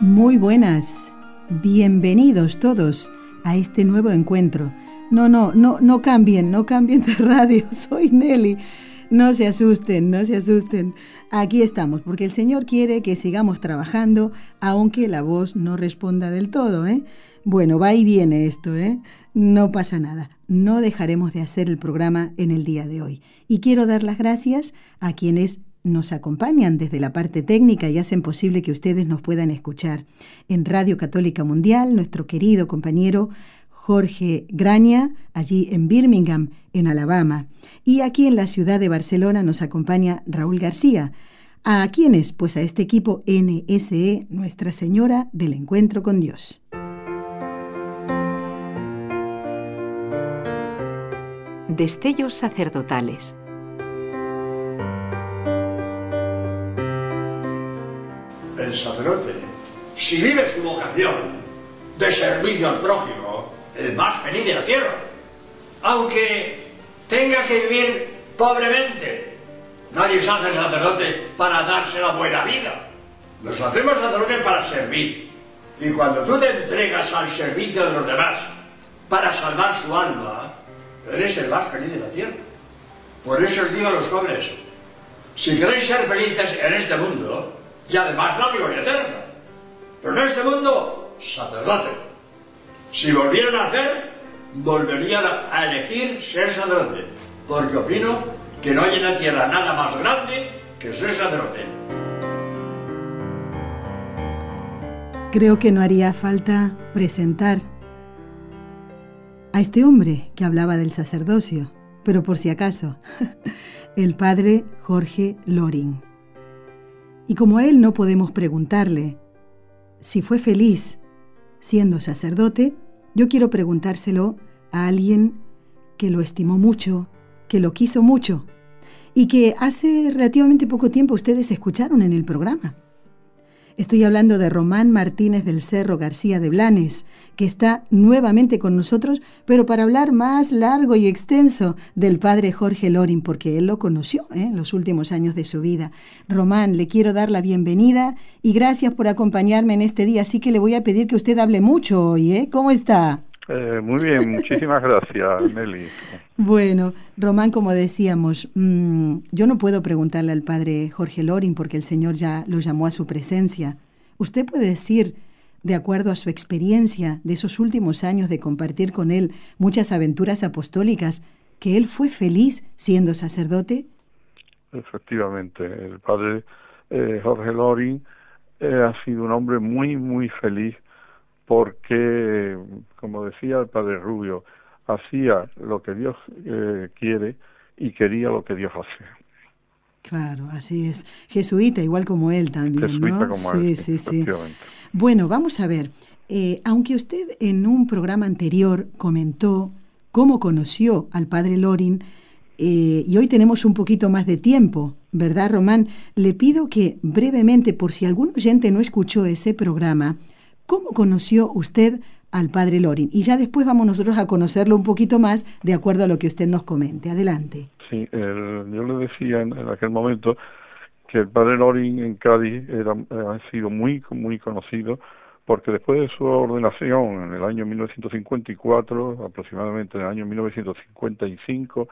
Muy buenas, bienvenidos todos a este nuevo encuentro. No, no, no, no cambien, no cambien de radio, soy Nelly. No se asusten, no se asusten. Aquí estamos, porque el Señor quiere que sigamos trabajando, aunque la voz no responda del todo, ¿eh? Bueno, va y viene esto, ¿eh? No pasa nada. No dejaremos de hacer el programa en el día de hoy. Y quiero dar las gracias a quienes nos acompañan desde la parte técnica y hacen posible que ustedes nos puedan escuchar. En Radio Católica Mundial, nuestro querido compañero Jorge Graña, allí en Birmingham, en Alabama. Y aquí en la ciudad de Barcelona nos acompaña Raúl García. ¿A quiénes? Pues a este equipo NSE, Nuestra Señora del Encuentro con Dios. Destellos sacerdotales el sacerdote, si vive su vocación de servicio al prójimo, el más feliz de la tierra, aunque tenga que vivir pobremente, nadie se hace sacerdote para darse la buena vida. Nos hacemos sacerdotes para servir. Y cuando tú te entregas al servicio de los demás para salvar su alma, eres el más feliz de la tierra. Por eso os digo a los jóvenes, si queréis ser felices en este mundo, y además la gloria eterna. Pero en este mundo, sacerdote. Si volvieran a hacer, volverían a elegir ser sacerdote, porque opino que no hay en la tierra nada más grande que ser sacerdote. Creo que no haría falta presentar a este hombre que hablaba del sacerdocio, pero por si acaso, el padre Jorge Loring. Y como a él no podemos preguntarle si fue feliz siendo sacerdote, yo quiero preguntárselo a alguien que lo estimó mucho, que lo quiso mucho y que hace relativamente poco tiempo ustedes escucharon en el programa. Estoy hablando de Román Martínez del Cerro García de Blanes, que está nuevamente con nosotros, pero para hablar más largo y extenso del padre Jorge Lorin, porque él lo conoció ¿eh? en los últimos años de su vida. Román, le quiero dar la bienvenida y gracias por acompañarme en este día, así que le voy a pedir que usted hable mucho hoy. ¿eh? ¿Cómo está? Eh, muy bien, muchísimas gracias, Nelly. Bueno, Román, como decíamos, mm, yo no puedo preguntarle al padre Jorge Lorin porque el Señor ya lo llamó a su presencia. ¿Usted puede decir, de acuerdo a su experiencia de esos últimos años de compartir con él muchas aventuras apostólicas, que él fue feliz siendo sacerdote? Efectivamente, el padre eh, Jorge Lorin eh, ha sido un hombre muy, muy feliz porque, como decía el padre Rubio, hacía lo que Dios eh, quiere y quería lo que Dios hace. Claro, así es. Jesuita, igual como él también, Jesuita ¿no? como sí, él, sí, sí. Bueno, vamos a ver. Eh, aunque usted en un programa anterior comentó cómo conoció al padre Lorin, eh, y hoy tenemos un poquito más de tiempo, ¿verdad, Román? Le pido que brevemente, por si algún oyente no escuchó ese programa, ¿Cómo conoció usted al padre Lorin? Y ya después vamos nosotros a conocerlo un poquito más de acuerdo a lo que usted nos comente. Adelante. Sí, el- yo le decía en, en aquel momento que el padre Lorin en Cádiz era, ha sido muy, muy conocido porque después de su ordenación en el año 1954, aproximadamente en el año 1955,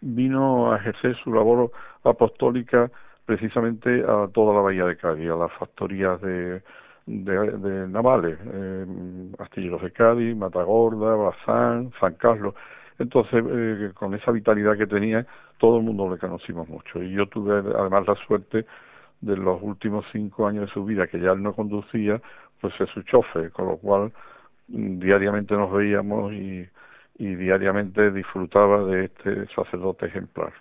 vino a ejercer su labor apostólica precisamente a toda la bahía de Cádiz, a las factorías de, de, de navales, eh, Astilleros de Cádiz, Matagorda, Bazán, San Carlos. Entonces, eh, con esa vitalidad que tenía, todo el mundo le conocimos mucho. Y yo tuve además la suerte de los últimos cinco años de su vida, que ya él no conducía, pues es su chofer, con lo cual mm, diariamente nos veíamos y, y diariamente disfrutaba de este sacerdote ejemplar.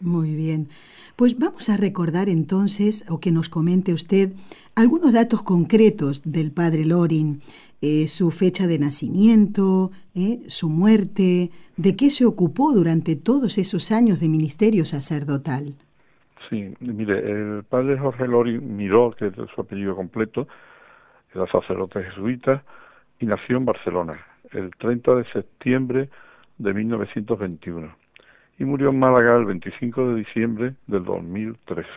Muy bien. Pues vamos a recordar entonces, o que nos comente usted, algunos datos concretos del padre Lorin, eh, su fecha de nacimiento, eh, su muerte, de qué se ocupó durante todos esos años de ministerio sacerdotal. Sí, mire, el padre Jorge Lorin Miró, que es su apellido completo, era sacerdote jesuita y nació en Barcelona el 30 de septiembre de 1921 y murió en Málaga el 25 de diciembre del 2013.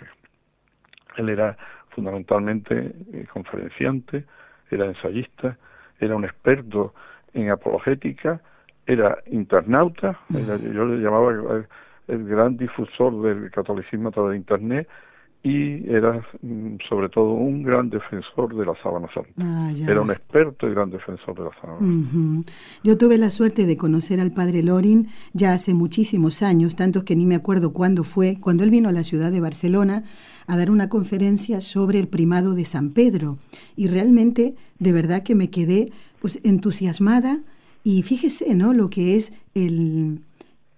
Él era fundamentalmente eh, conferenciante, era ensayista, era un experto en apologética, era internauta, yo le llamaba el, el gran difusor del catolicismo a través de Internet y era mm, sobre todo un gran defensor de la sábana santa. Ah, era un experto y gran defensor de la sábana. Yo tuve la suerte de conocer al padre Lorin ya hace muchísimos años, tantos que ni me acuerdo cuándo fue, cuando él vino a la ciudad de Barcelona a dar una conferencia sobre el primado de San Pedro. Y realmente, de verdad que me quedé pues entusiasmada y fíjese, ¿no? Lo que es el,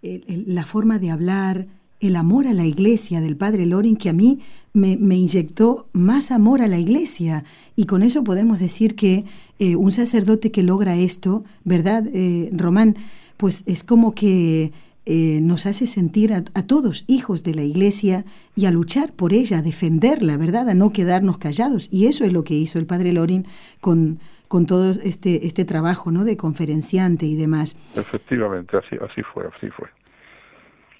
la forma de hablar, el amor a la iglesia del padre Lorin que a mí me, inyectó más amor a la iglesia. Y con eso podemos decir que eh, un sacerdote que logra esto, ¿verdad, eh, Román? Pues es como que eh, nos hace sentir a, todos hijos de la iglesia y a luchar por ella, a defenderla, ¿verdad? A no quedarnos callados. Y eso es lo que hizo el padre Lorin con, con todo este, este trabajo ¿no? de conferenciante y demás. Efectivamente, así, así fue, así fue.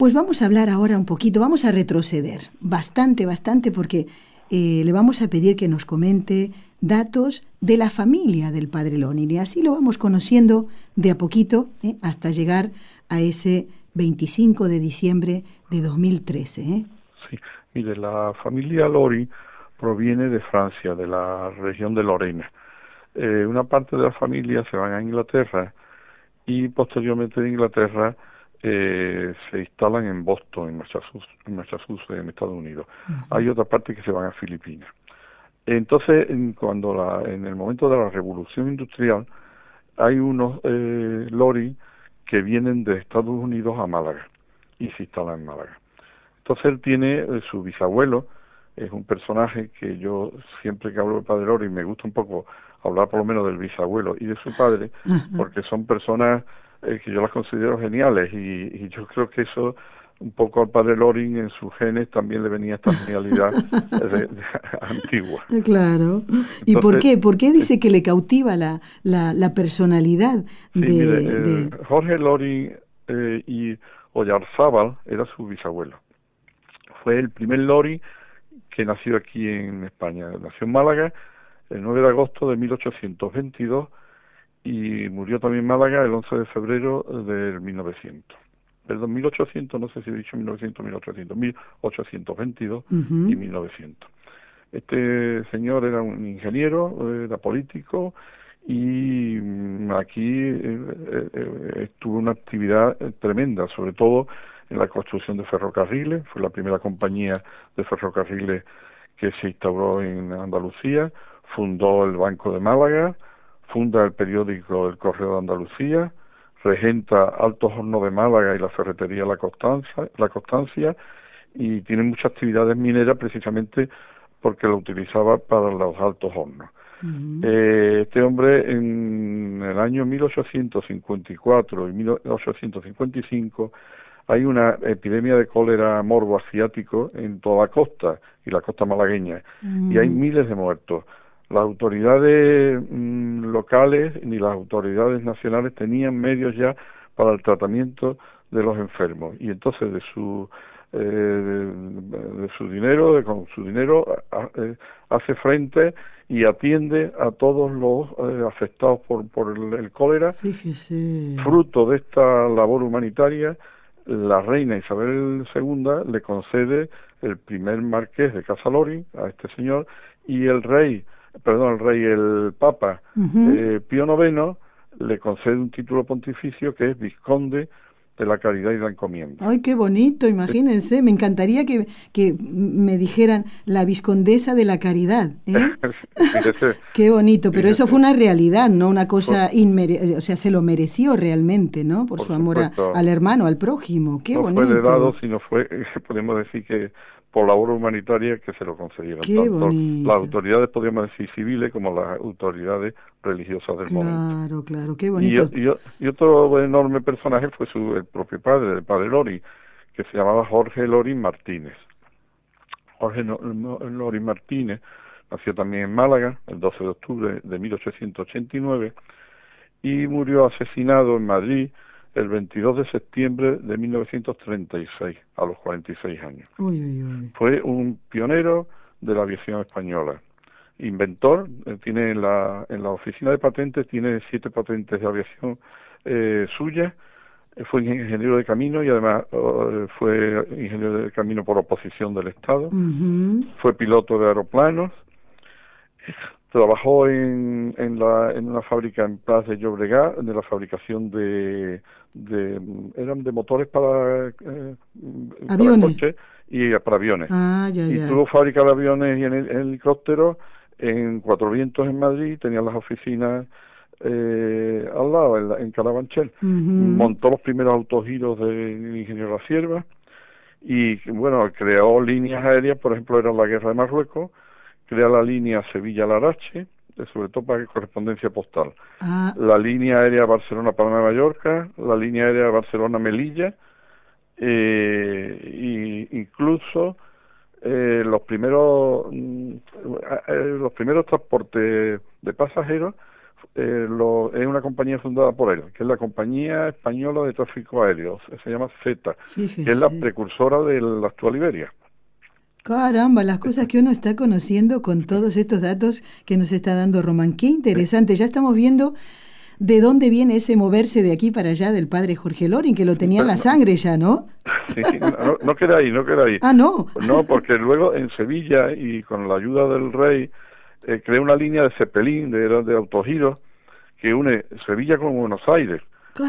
Pues vamos a hablar ahora un poquito, vamos a retroceder bastante, bastante, porque eh, le vamos a pedir que nos comente datos de la familia del padre Lonin y así lo vamos conociendo de a poquito ¿eh? hasta llegar a ese 25 de diciembre de 2013. ¿eh? Sí, mire, la familia Lori proviene de Francia, de la región de Lorena. una parte de la familia se va a Inglaterra y posteriormente de Inglaterra eh, se instalan en Boston, en Massachusetts, en, Massachusetts, en Estados Unidos. Hay otra parte que se van a Filipinas. Entonces, en, cuando la, en el momento de la revolución industrial, hay unos eh, lori que vienen de Estados Unidos a Málaga y se instalan en Málaga. Entonces él tiene eh, su bisabuelo, es un personaje que yo siempre que hablo de Padre Lori me gusta un poco hablar por lo menos del bisabuelo y de su padre, porque son personas eh, que yo las considero geniales y, yo creo que eso un poco al padre Loring en sus genes también le venía esta genialidad antigua. Claro. ¿Y por qué? ¿Por qué dice que le cautiva la, la, personalidad de, Jorge Loring eh, y Oyarzábal era su bisabuelo. Fue el primer Loring que nació aquí en España. Nació en Málaga el 9 de agosto de 1822 y murió también en Málaga el 11 de febrero del 1900. Perdón, 1800, no sé si he dicho 1900 1800, 1822 y 1900. Este señor era un ingeniero, era político y mm, aquí eh, eh, eh, estuvo una actividad tremenda, sobre todo en la construcción de ferrocarriles, fue la primera compañía de ferrocarriles que se instauró en Andalucía, fundó el Banco de Málaga, funda el periódico El Correo de Andalucía, regenta Altos Hornos de Málaga y la ferretería La Constancia, la Constancia y tiene muchas actividades mineras precisamente porque lo utilizaba para los altos hornos. Eh, este hombre en el año 1854 y 1855 hay una epidemia de cólera morbo asiático en toda la costa y la costa malagueña y hay miles de muertos las autoridades mm, locales ni las autoridades nacionales tenían medios ya para el tratamiento de los enfermos. Y entonces de su eh, de, su dinero de, con su dinero eh, hace frente y atiende a todos los eh, afectados por, por el, cólera. Fruto de esta labor humanitaria la reina Isabel II le concede el primer marqués de Casalori a este señor y el rey perdón, el rey, el Papa eh, Pío IX le concede un título pontificio que es Visconde de la caridad y la encomienda. Ay, qué bonito, imagínense. Me encantaría que, que me dijeran la viscondesa de la caridad. ¿eh? qué bonito, pero eso fue una realidad, no una cosa inmere o sea, se lo mereció realmente, ¿no? Por, su amor al hermano, al prójimo. Qué bonito. No fue dado, sino fue, podemos decir que por la obra humanitaria que se lo concedieron. Tanto las autoridades, podríamos decir, civiles como las autoridades religiosas del momento. Claro, claro, qué bonito. Y, otro enorme personaje fue su, el propio padre, el padre Lori, que se llamaba Jorge Lori Martínez. Jorge Lori Martínez nació también en Málaga el 12 de octubre de 1889 y murió asesinado en Madrid el 22 de septiembre de 1936, a los 46 años. Fue un pionero de la aviación española. Inventor, eh, tiene en la, en la oficina de patentes, tiene siete patentes de aviación eh, suyas. Eh, fue ingeniero de camino y además oh, fue ingeniero de camino por oposición del Estado. Fue piloto de aeroplanos trabajó en, en, la, en una fábrica en Plaza de Llobregat, de la fabricación de, de eran de motores para, eh, aviones y para aviones. Ah, ya, y tuvo fábrica de aviones y en, el, helicópteros en Cuatro Vientos en Madrid, tenía las oficinas eh, al lado, en, Carabanchel. Montó los primeros autogiros de ingeniero La Sierva y, bueno, creó líneas aéreas, por ejemplo, era la guerra de Marruecos, crea la línea Sevilla-Larache, sobre todo para correspondencia postal. Ah. La línea aérea Barcelona-Palma de Mallorca, la línea aérea Barcelona-Melilla, eh, y incluso eh, los primeros mm, eh, los primeros transportes de pasajeros eh, lo, es una compañía fundada por él, que es la Compañía Española de Tráfico Aéreo, se llama Z, que es la precursora de la actual Iberia. Caramba, las cosas que uno está conociendo con todos estos datos que nos está dando Román. Qué interesante. Ya estamos viendo de dónde viene ese moverse de aquí para allá del padre Jorge Lorin, que lo tenía en la sangre ya, ¿no? Sí, no, queda ahí, no queda ahí. Ah, no. No, porque luego en Sevilla y con la ayuda del rey eh, creó una línea de Cepelín, de, de autogiro, que une Sevilla con Buenos Aires.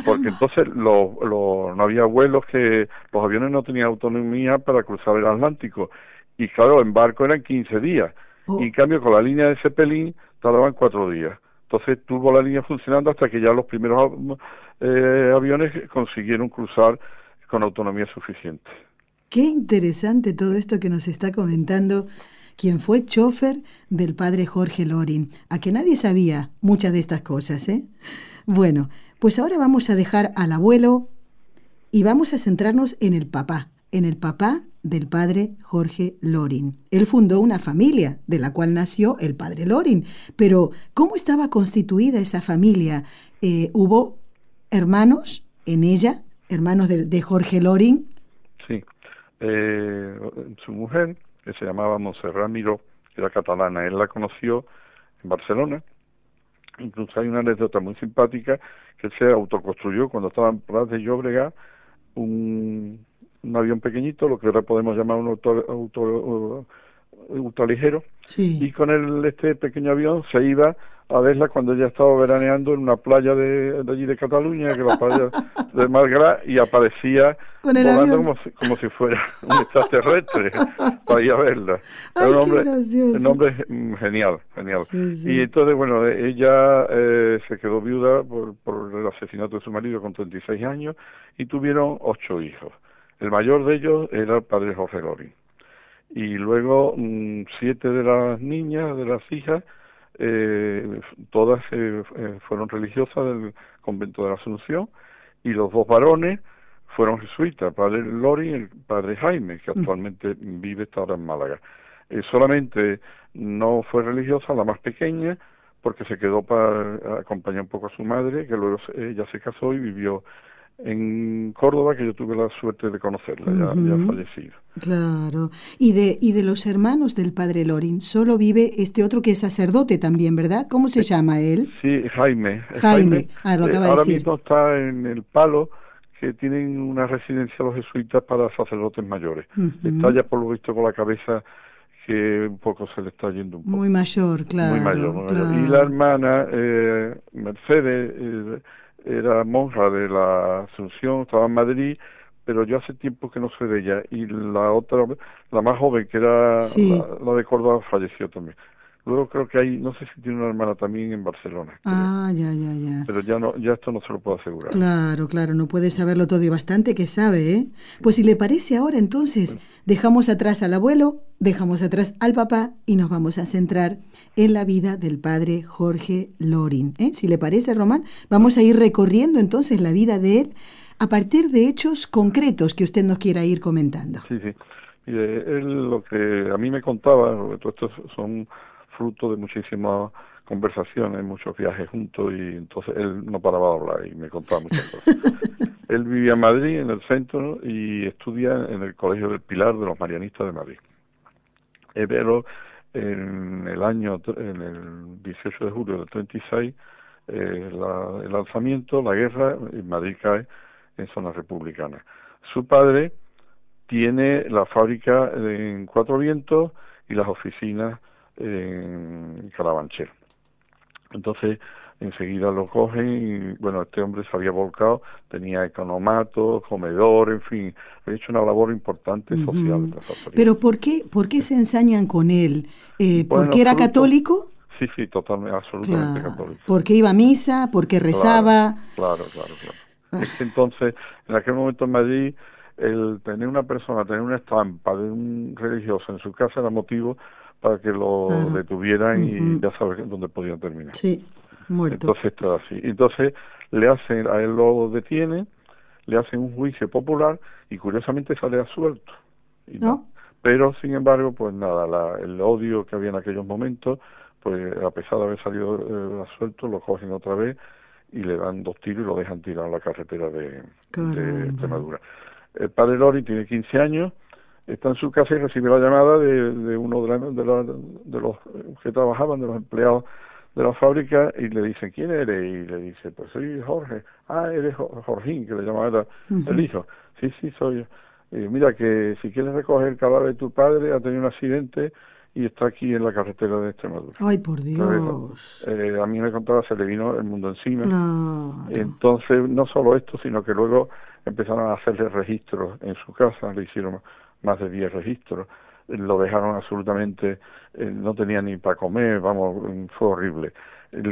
Porque entonces lo, lo, no había vuelos que los aviones no tenían autonomía para cruzar el Atlántico y claro, en barco eran 15 días. Oh. Y en cambio con la línea de Zeppelin tardaban cuatro días. Entonces tuvo la línea funcionando hasta que ya los primeros eh, aviones consiguieron cruzar con autonomía suficiente. Qué interesante todo esto que nos está comentando quien fue chofer del padre Jorge Lorin, a que nadie sabía muchas de estas cosas, ¿eh? Bueno, pues ahora vamos a dejar al abuelo y vamos a centrarnos en el papá, en el papá del padre Jorge Lorin. Él fundó una familia de la cual nació el padre Lorin. Pero, ¿cómo estaba constituida esa familia? Eh, ¿Hubo hermanos en ella, hermanos de, Jorge Lorin? Sí. Eh, su mujer, que se llamaba Monserrat Miró, era catalana, él la conoció en Barcelona. Incluso hay una anécdota muy simpática que él se autoconstruyó cuando estaba en Prat de Llobregat un un avión pequeñito, lo que ahora podemos llamar un auto, auto, ultraligero, y con el, este pequeño avión se iba a verla cuando ella estaba veraneando en una playa de, allí de Cataluña, que la playa de Malgrat, y aparecía volando como si, como si fuera un extraterrestre para ir a verla. un hombre, un hombre genial, genial. Y entonces, bueno, ella eh, se quedó viuda por, por el asesinato de su marido con 36 años y tuvieron ocho hijos. El mayor de ellos era el padre Jorge Lorin. Y luego mm, siete de las niñas, de las hijas, eh, todas eh, eh, fueron religiosas del convento de la Asunción y los dos varones fueron jesuitas, el padre Lorin y el padre Jaime, que actualmente vive ahora en Málaga. solamente no fue religiosa la más pequeña, porque se quedó para acompañar un poco a su madre, que luego ella se casó y vivió en Córdoba, que yo tuve la suerte de conocerla, ya, ya fallecida. Claro. Y de, y de los hermanos del padre Lorin, solo vive este otro que es sacerdote también, ¿verdad? ¿Cómo se llama él? Sí, Jaime. Jaime, ah, lo eh, ahora decir. mismo está en el Palo, que tienen una residencia los jesuitas para sacerdotes mayores. Está ya por lo visto con la cabeza que un poco se le está yendo un poco. Muy mayor, claro. Muy mayor. Y la hermana, eh, Mercedes, eh, era monja de la Asunción, estaba en Madrid, pero yo hace tiempo que no sé de ella. Y la otra, la más joven, que era la, de Córdoba, falleció también. Luego creo que hay, no sé si tiene una hermana también en Barcelona. Ah, ya, ya, ya. Pero ya no, ya esto no se lo puedo asegurar. Claro, claro, no puede saberlo todo y bastante que sabe, ¿eh? Pues si le parece ahora, entonces, dejamos atrás al abuelo, dejamos atrás al papá y nos vamos a centrar en la vida del padre Jorge Lorin. ¿eh? Si le parece, Román, vamos a ir recorriendo entonces la vida de él a partir de hechos concretos que usted nos quiera ir comentando. Sí, sí. él lo que a mí me contaba, todo esto son fruto de muchísimas conversaciones, muchos viajes juntos y entonces él no paraba de hablar y me contaba muchas cosas. él vivía en Madrid, en el centro, y estudia en el Colegio del Pilar de los Marianistas de Madrid. Pero en el año, en el 18 de julio del 36, eh, el lanzamiento, la guerra, en Madrid cae en zona republicana. Su padre tiene la fábrica en Cuatro Vientos y las oficinas en Carabanchel. Entonces, enseguida lo cogen y, bueno, este hombre se había volcado, tenía economato, comedor, en fin, había hecho una labor importante social. Pero ¿por qué, ¿por qué se ensañan con él? Eh, ¿Porque era católico? Sí, sí, totalmente, absolutamente católico. ¿Porque iba a misa? ¿Porque rezaba? Claro, claro, claro. Ah. Entonces, en aquel momento en Madrid, el tener una persona, tener una estampa de un religioso en su casa era motivo para que lo detuvieran y ya sabes dónde podían terminar. Sí, muerto. Entonces está así. Entonces le hacen, a él lo detienen, le hacen un juicio popular y curiosamente sale asuelto. ¿No? Pero sin embargo, pues nada, la, el odio que había en aquellos momentos, pues a pesar de haber salido eh, asuelto, lo cogen otra vez y le dan dos tiros y lo dejan tirado en la carretera de, de Extremadura. El padre Lori tiene 15 años está en su casa y recibe la llamada de, de uno de, de, los que trabajaban, de los empleados de la fábrica, y le dicen, ¿quién eres? Y le dice, pues soy Jorge. Ah, eres Jorgín, que le llamaba el hijo. Sí, sí, soy yo. Y mira que si quieres recoger el cadáver de tu padre, ha tenido un accidente y está aquí en la carretera de Extremadura. Ay, por Dios. Eh, a mí me contaba, se le vino el mundo encima. Entonces, no solo esto, sino que luego empezaron a hacerle registros en su casa, le hicieron más de 10 registros, lo dejaron absolutamente, eh, no tenía ni para comer, vamos, fue horrible.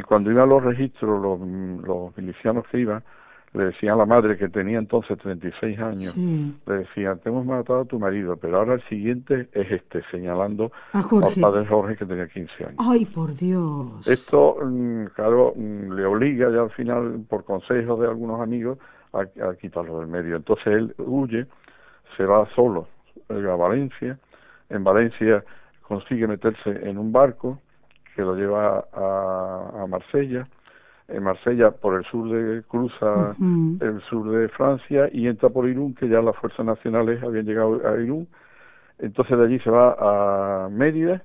Cuando iban los registros, los, los milicianos que iban, le decían a la madre que tenía entonces 36 años, le decían, te hemos matado a tu marido, pero ahora el siguiente es este, señalando al padre Jorge que tenía 15 años. Ay, por Dios. Esto, mm, claro, mm, le obliga ya al final, por consejos de algunos amigos, a, a quitarlo del medio. Entonces él huye, se va solo a Valencia. En Valencia consigue meterse en un barco que lo lleva a, a Marsella. En Marsella, por el sur de cruza el sur de Francia y entra por Irún, que ya las fuerzas nacionales habían llegado a Irún. Entonces de allí se va a Mérida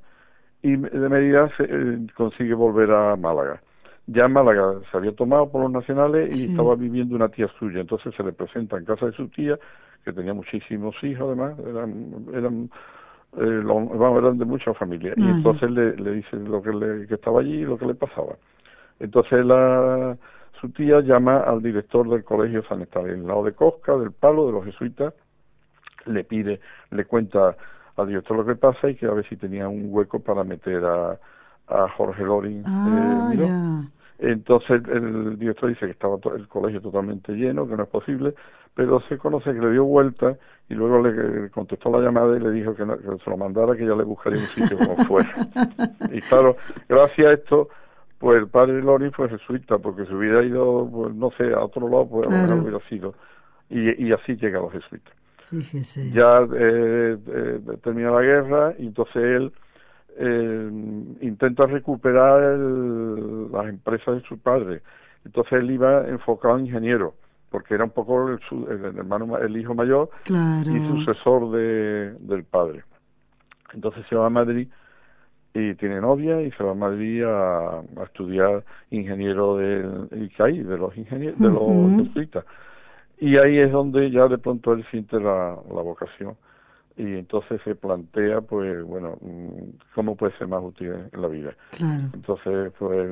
y de Mérida se, eh, consigue volver a Málaga. Ya Málaga se había tomado por los nacionales y estaba viviendo una tía suya. Entonces se le presenta en casa de su tía que tenía muchísimos hijos además, eran, eran, eh, eran de mucha familia. Y entonces le, le dice lo que, le, que estaba allí y lo que le pasaba. Entonces la, su tía llama al director del colegio San lado de Cosca, del Palo, de los jesuitas, le pide, le cuenta al director lo que pasa y que a ver si tenía un hueco para meter a, a Jorge Lorin. Ah, eh, Entonces el, director dice que estaba el colegio totalmente lleno, que no es posible, pero se conoce que le dio vuelta y luego le contestó la llamada y le dijo que, se lo mandara, que ya le buscaría un sitio como fuera. y claro, gracias a esto, pues el padre Lori fue jesuita, porque si hubiera ido, pues, no sé, a otro lado, pues no hubiera sido. Y, y así llega a los jesuitas. Ya eh, eh, termina la guerra y entonces él eh, intenta recuperar las empresas de su padre. Entonces él iba enfocado en ingeniero, porque era un poco el, hermano, el hijo mayor y sucesor de, del padre. Entonces se va a Madrid y tiene novia y se va a Madrid a, estudiar ingeniero del ICAI, de los ingenieros, de los Y ahí es donde ya de pronto él siente la, la vocación y entonces se plantea, pues, bueno, mm, cómo puede ser más útil en la vida. Entonces, pues,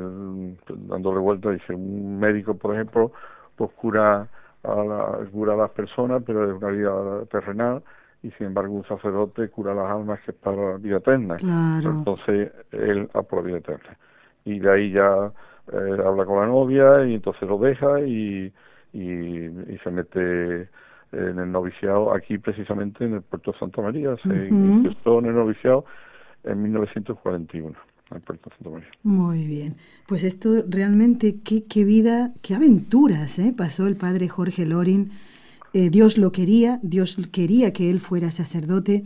dándole vuelta, dice, un médico, por ejemplo, pues cura a, la, cura a las personas, pero es una vida terrenal, y sin embargo un sacerdote cura las almas que es para la vida eterna. Entonces él a por la vida eterna. Y de ahí ya eh, habla con la novia y entonces lo deja y, y, se mete en el noviciado aquí precisamente en el puerto de Santa María. Se uh en el noviciado en 1941. En puerto de Santa María. Muy bien. Pues esto realmente, qué, qué vida, qué aventuras ¿eh? pasó el padre Jorge Lorin eh, Dios lo quería, Dios quería que él fuera sacerdote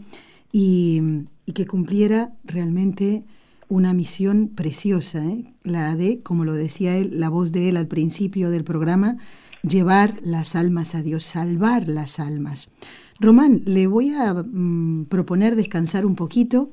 y, que cumpliera realmente una misión preciosa, ¿eh? la de, como lo decía él, la voz de él al principio del programa, llevar las almas a Dios, salvar las almas. Román, le voy a mm, proponer descansar un poquito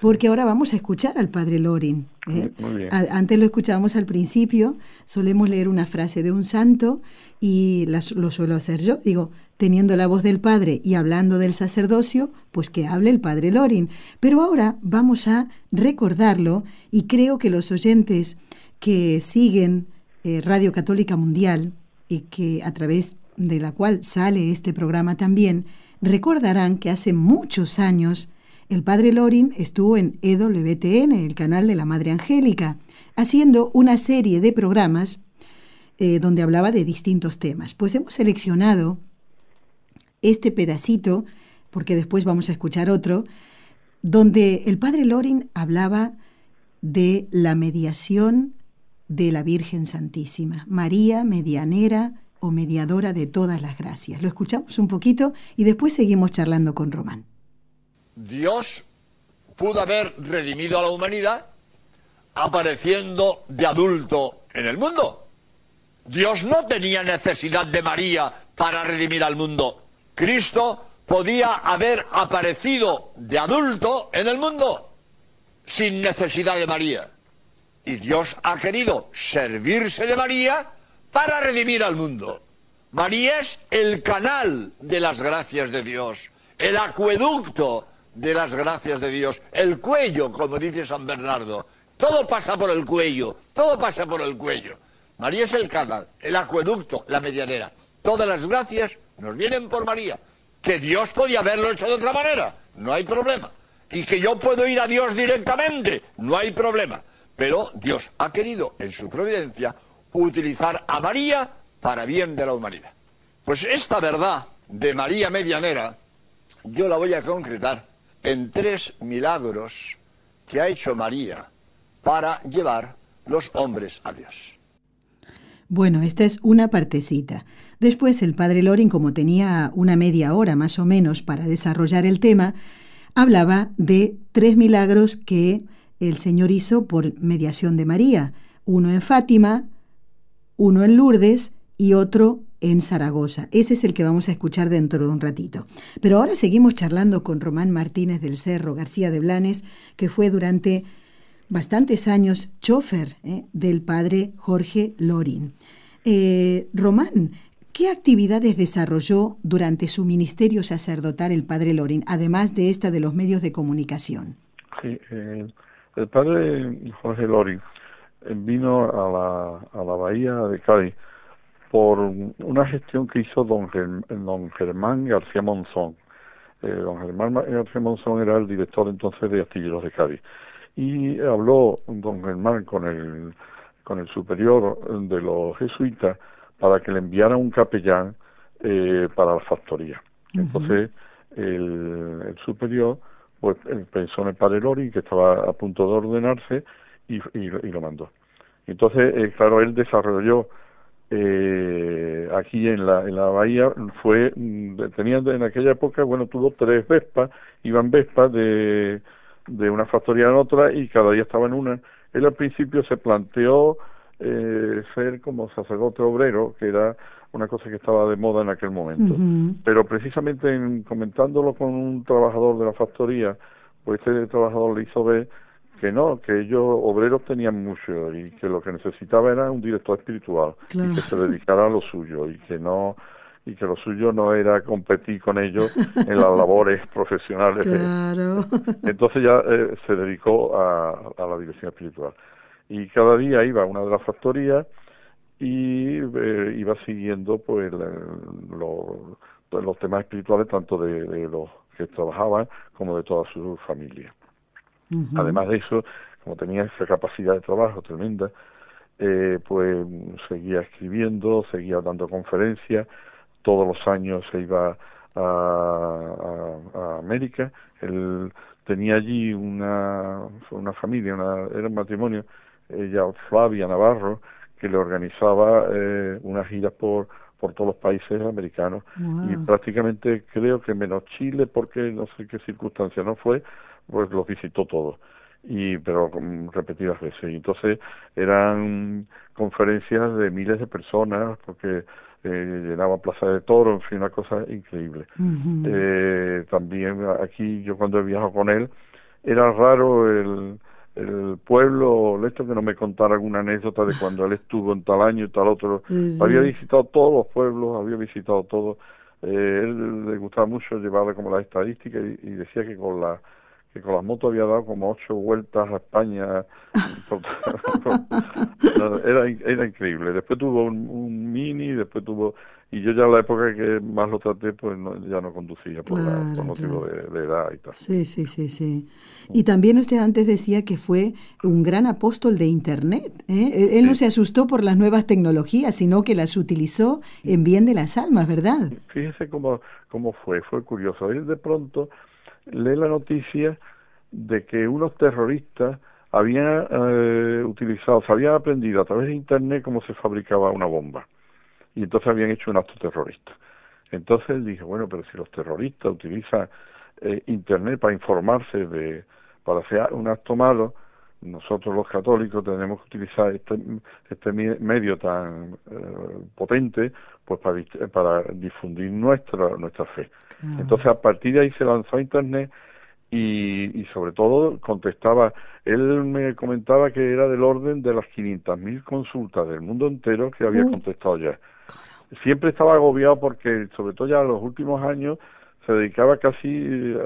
porque ahora vamos a escuchar al padre Lorin. ¿eh? antes lo escuchábamos al principio, solemos leer una frase de un santo y lo suelo hacer yo. Digo, teniendo la voz del padre y hablando del sacerdocio, pues que hable el padre Lorin. Pero ahora vamos a recordarlo y creo que los oyentes que siguen eh, Radio Católica Mundial y que a través de la cual sale este programa también, recordarán que hace muchos años el padre Lorin estuvo en EWTN, el canal de la Madre Angélica, haciendo una serie de programas eh, donde hablaba de distintos temas. Pues hemos seleccionado este pedacito, porque después vamos a escuchar otro, donde el padre Lorin hablaba de la mediación de la Virgen Santísima, María medianera o mediadora de todas las gracias. Lo escuchamos un poquito y después seguimos charlando con Román. Dios pudo haber redimido a la humanidad apareciendo de adulto en el mundo. Dios no tenía necesidad de María para redimir al mundo. Cristo podía haber aparecido de adulto en el mundo sin necesidad de María. Y Dios ha querido servirse de María para redimir al mundo. María es el canal de las gracias de Dios, el acueducto de las gracias de Dios, el cuello, como dice San Bernardo. Todo pasa por el cuello, todo pasa por el cuello. María es el canal, el acueducto, la medianera. Todas las gracias nos vienen por María. Que Dios podía haberlo hecho de otra manera, no hay problema. Y que yo puedo ir a Dios directamente, no hay problema. Pero Dios ha querido, en su providencia, utilizar a María para bien de la humanidad. Pues esta verdad de María Medianera, yo la voy a concretar en tres milagros que ha hecho María para llevar los hombres a Dios. Bueno, esta es una partecita. Después el padre Lorin, como tenía una media hora más o menos para desarrollar el tema, hablaba de tres milagros que el Señor hizo por mediación de María, uno en Fátima, uno en Lourdes y otro en Zaragoza. Ese es el que vamos a escuchar dentro de un ratito. Pero ahora seguimos charlando con Román Martínez del Cerro García de Blanes, que fue durante bastantes años chofer ¿eh? del padre Jorge Lorin. Eh, Román, ¿qué actividades desarrolló durante su ministerio sacerdotal el padre Lorin, además de esta de los medios de comunicación? Sí, eh, el padre Jorge Lorin vino a la, a la bahía de Cádiz por una gestión que hizo don, don Germán García Monzón. Eh, don Germán García Monzón era el director entonces de Astilleros de Cádiz. Y habló don Germán con el, con el superior de los jesuitas para que le enviara un capellán eh, para la factoría. Entonces, el, superior pues pensó en el padre Lori, que estaba a punto de ordenarse, y, y, lo mandó. Entonces, eh, claro, él desarrolló eh, aquí en la, en la bahía fue mm, tenían en aquella época bueno tuvo tres Vespas iban Vespas de, de una factoría en otra y cada día estaba en una él al principio se planteó eh, ser como sacerdote obrero que era una cosa que estaba de moda en aquel momento pero precisamente en, comentándolo con un trabajador de la factoría pues este trabajador le hizo ver que no, que ellos obreros tenían mucho y que lo que necesitaba era un director espiritual y que se dedicara a lo suyo y que no y que lo suyo no era competir con ellos en las labores profesionales. Claro. Entonces ya eh, se dedicó a, a, la dirección espiritual. Y cada día iba a una de las factorías y eh, iba siguiendo pues los temas espirituales tanto de, los que trabajaban como de toda su familia. Además de eso, como tenía esa capacidad de trabajo tremenda, eh, pues seguía escribiendo, seguía dando conferencias, todos los años se iba a, América, él tenía allí una, una familia, una, era un matrimonio, ella Flavia Navarro, que le organizaba eh, unas giras por por todos los países americanos. Y prácticamente creo que menos Chile porque no sé qué circunstancia no fue pues los visitó todos. Y pero repetidas veces. Y entonces eran conferencias de miles de personas porque eh, llenaba Plaza de Toro, en fin, una cosa increíble. eh, también aquí yo cuando he viajado con él, era raro el, el pueblo, esto que no me contara alguna anécdota de cuando él estuvo en tal año y tal otro. Había visitado todos los pueblos, había visitado todos. Eh, él le gustaba mucho llevarle como las estadísticas y decía que con la que con las motos había dado como ocho vueltas a España. era, era increíble. Después tuvo un, mini, después tuvo... Y yo ya en la época que más lo traté, pues ya no conducía por, motivo de, edad y tal. Sí, sí, sí, sí. Y también usted antes decía que fue un gran apóstol de Internet. ¿eh? Él, no se asustó por las nuevas tecnologías, sino que las utilizó en bien de las almas, ¿verdad? Fíjese cómo, cómo fue, fue curioso. Él de pronto lee la noticia de que unos terroristas habían eh, utilizado, se habían aprendido a través de Internet cómo se fabricaba una bomba. Y entonces habían hecho un acto terrorista. Entonces él dijo, bueno, pero si los terroristas utilizan eh, Internet para informarse de, para hacer un acto malo, nosotros los católicos tenemos que utilizar este, este medio tan eh, potente pues para, para difundir nuestra nuestra fe. Entonces a partir de ahí se lanzó a internet y, y sobre todo contestaba, él me comentaba que era del orden de las 500.000 consultas del mundo entero que había contestado ya. Siempre estaba agobiado porque sobre todo ya en los últimos años se dedicaba casi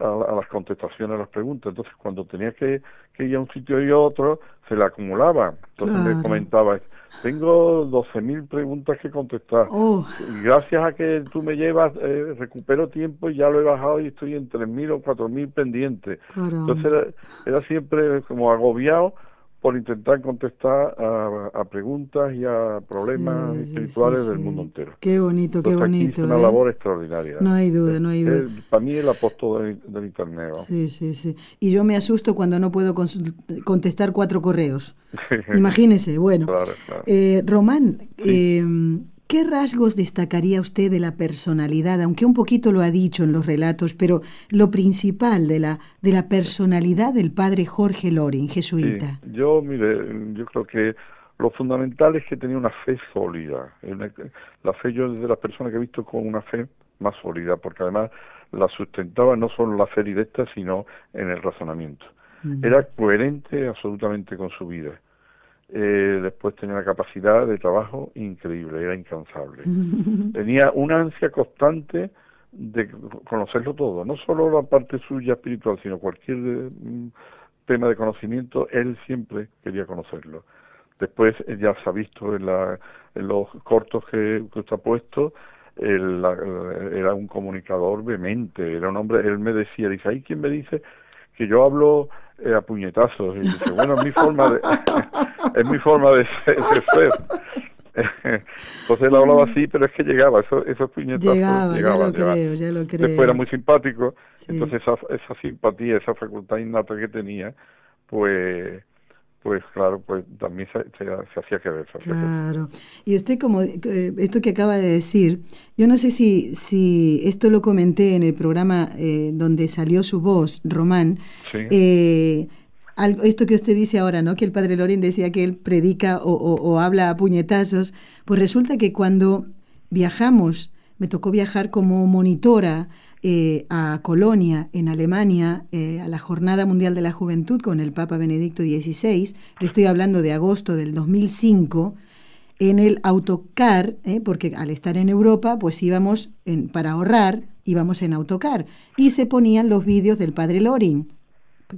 a, las contestaciones a las preguntas. Entonces, cuando tenía que, que, ir a un sitio y otro, se le acumulaba. Entonces me comentaba, tengo 12.000 preguntas que contestar. Oh. Gracias a que tú me llevas, eh, recupero tiempo y ya lo he bajado y estoy en 3.000 o 4.000 pendientes. Entonces era siempre como agobiado por intentar contestar a, preguntas y a problemas espirituales del mundo entero. Qué bonito, qué bonito. Es una ¿eh? labor extraordinaria. No hay duda, no hay duda. para mí el apóstol del, Internet. Sí, sí, sí. Y yo me asusto cuando no puedo contestar cuatro correos. Imagínese, bueno. Claro, claro. Eh, Román, eh, ¿Qué rasgos destacaría usted de la personalidad, aunque un poquito lo ha dicho en los relatos, pero lo principal de la, de la personalidad del padre Jorge Loring, jesuita? yo, mire, yo creo que lo fundamental es que tenía una fe sólida. La fe yo es de las personas que he visto con una fe más sólida, porque además la sustentaba no solo en la fe directa, sino en el razonamiento. Era coherente absolutamente con su vida eh, después tenía una capacidad de trabajo increíble, era incansable. tenía una ansia constante de conocerlo todo, no solo la parte suya espiritual, sino cualquier mm, tema de conocimiento, él siempre quería conocerlo. Después eh, ya se ha visto en, los cortos que, usted ha puesto, él, era un comunicador vehemente, era un hombre, él me decía, dice, ¿hay quien me dice que yo hablo eh, a puñetazos? Y dice, bueno, es mi forma de, es mi forma de ser. Entonces él hablaba así, pero es que llegaba, eso, esos puñetazos llegaba, ya lo creo, ya lo creo. Después era muy simpático, entonces esa, esa simpatía, esa facultad innata que tenía, pues pues claro, pues también se, hacía que ver. claro. Y usted como eh, esto que acaba de decir, yo no sé si, si esto lo comenté en el programa eh, donde salió su voz, Román, eh, esto que usted dice ahora, ¿no? Que el padre Loren decía que él predica o, habla a puñetazos, pues resulta que cuando viajamos, me tocó viajar como monitora eh, a Colonia, en Alemania, eh, a la Jornada Mundial de la Juventud con el Papa Benedicto XVI, le estoy hablando de agosto del 2005, en el autocar, eh, porque al estar en Europa, pues íbamos, en, para ahorrar, íbamos en autocar, y se ponían los vídeos del padre Lorin,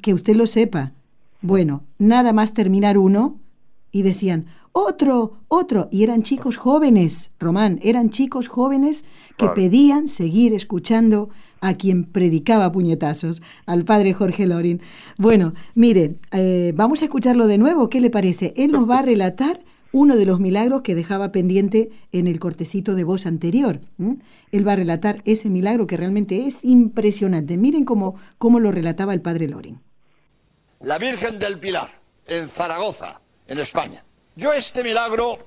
que usted lo sepa, bueno, nada más terminar uno y decían, otro, otro. Y eran chicos jóvenes, Román, eran chicos jóvenes que pedían seguir escuchando a quien predicaba puñetazos, al padre Jorge Lorin. Bueno, mire, eh, vamos a escucharlo de nuevo, ¿qué le parece? Él nos va a relatar uno de los milagros que dejaba pendiente en el cortecito de voz anterior. Él va a relatar ese milagro que realmente es impresionante. Miren cómo, cómo lo relataba el padre Lorin. La Virgen del Pilar, en Zaragoza, en España. Yo este milagro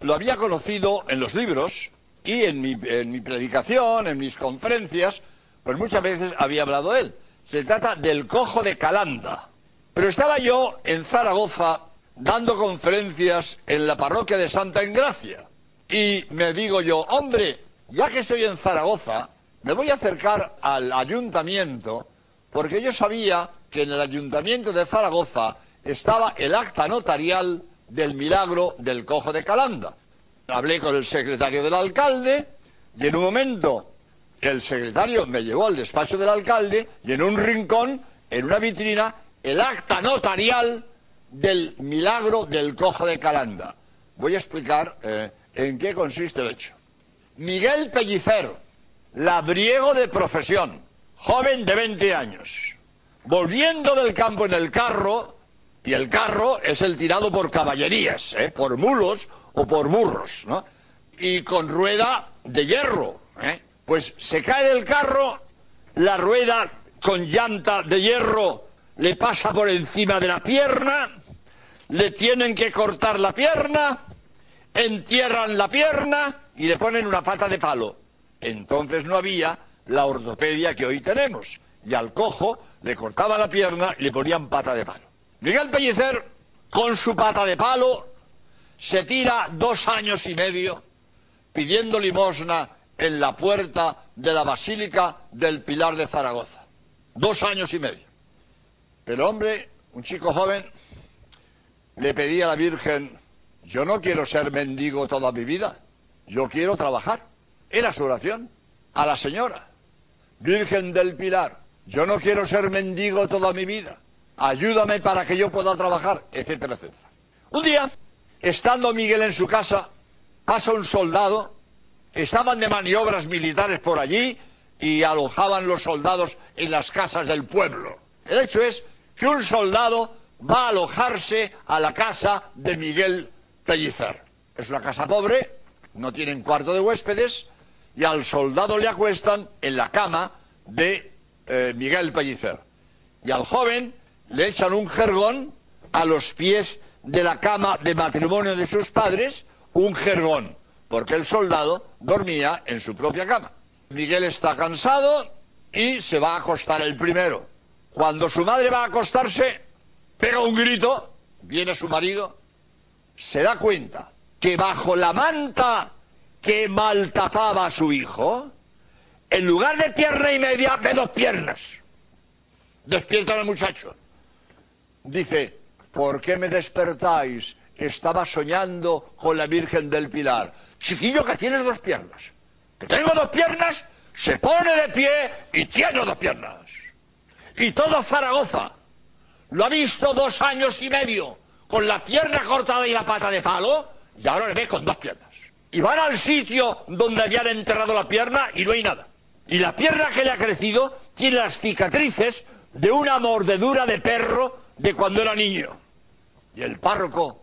lo había conocido en los libros y en mi, en mi predicación, en mis conferencias, pues muchas veces había hablado de él. Se trata del cojo de Calanda. Pero estaba yo en Zaragoza dando conferencias en la parroquia de Santa Engracia. Y me digo yo, hombre, ya que estoy en Zaragoza, me voy a acercar al ayuntamiento, porque yo sabía que en el ayuntamiento de Zaragoza estaba el acta notarial del milagro del cojo de Calanda. Hablé con el secretario del alcalde y en un momento el secretario me llevó al despacho del alcalde y en un rincón, en una vitrina, el acta notarial del milagro del cojo de Calanda. Voy a explicar eh, en qué consiste el hecho. Miguel Pellicer, labriego de profesión, joven de 20 años, volviendo del campo en el carro, y el carro es el tirado por caballerías, ¿eh? por mulos o por burros, ¿no? Y con rueda de hierro, ¿eh? Pues se cae del carro, la rueda con llanta de hierro le pasa por encima de la pierna, le tienen que cortar la pierna, entierran la pierna y le ponen una pata de palo. Entonces no había la ortopedia que hoy tenemos. Y al cojo le cortaban la pierna y le ponían pata de palo. Miguel Pellicer, con su pata de palo, se tira dos años y medio pidiendo limosna en la puerta de la Basílica del Pilar de Zaragoza. Dos años y medio. Pero hombre, un chico joven, le pedía a la Virgen, yo no quiero ser mendigo toda mi vida, yo quiero trabajar. Era su oración a la señora, Virgen del Pilar, yo no quiero ser mendigo toda mi vida, ayúdame para que yo pueda trabajar, etcétera, etcétera. Un día, estando Miguel en su casa, pasa un soldado, estaban de maniobras militares por allí y alojaban los soldados en las casas del pueblo. El hecho es que un soldado va a alojarse a la casa de Miguel Pellicer. Es una casa pobre, no tienen cuarto de huéspedes, y al soldado le acuestan en la cama de eh, Miguel Pellicer. Y al joven le echan un jergón a los pies de la cama de matrimonio de sus padres, un jergón, porque el soldado dormía en su propia cama. Miguel está cansado y se va a acostar el primero. Cuando su madre va a acostarse, pega un grito, viene su marido, se da cuenta que bajo la manta que mal tapaba a su hijo, en lugar de pierna y media, ve dos piernas. Despierta al muchacho. Dice, ¿por qué me despertáis? Estaba soñando con la Virgen del Pilar. Chiquillo que tienes dos piernas. Que tengo dos piernas, se pone de pie y tiene dos piernas. Y todo Zaragoza lo ha visto dos años y medio con la pierna cortada y la pata de palo y ahora le ve con dos piernas. Y van al sitio donde habían enterrado la pierna y no hay nada. Y la pierna que le ha crecido tiene las cicatrices de una mordedura de perro de cuando era niño. Y el párroco,